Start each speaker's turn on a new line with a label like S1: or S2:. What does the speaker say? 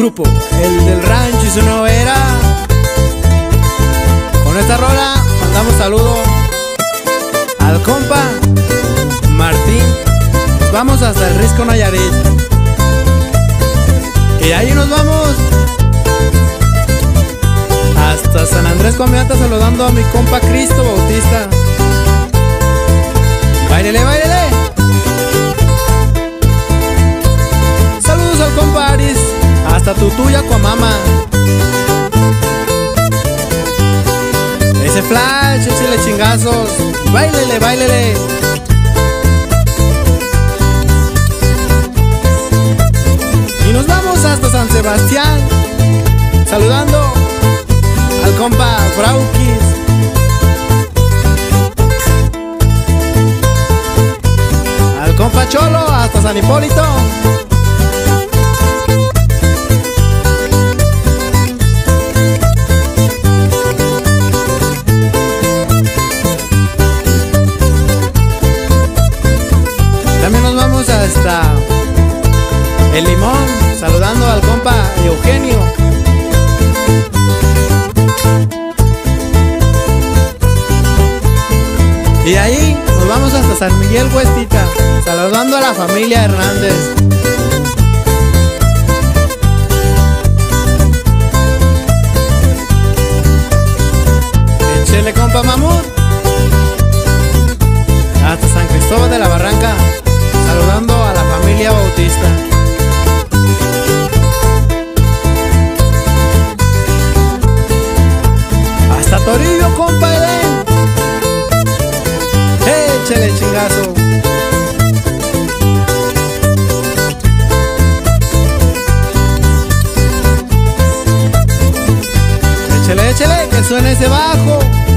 S1: grupo El del Rancho y su novera. Con esta rola mandamos saludo al compa Martín. Vamos hasta el Risco Nayarit. Y ahí nos vamos hasta San Andrés Comiata saludando a mi compa Cristo Bautista. Báilele, báilele. Hasta tu tuya Cuamama. Ese flash, ese chingazos. Báilele, báilele. Y nos vamos hasta San Sebastián, saludando al compa Fraukis. Al compa Cholo hasta San Hipólito. Hasta el limón, saludando al compa Eugenio. Y ahí nos vamos hasta San Miguel Huestita, saludando a la familia Hernández. Échele, que suene ese bajo.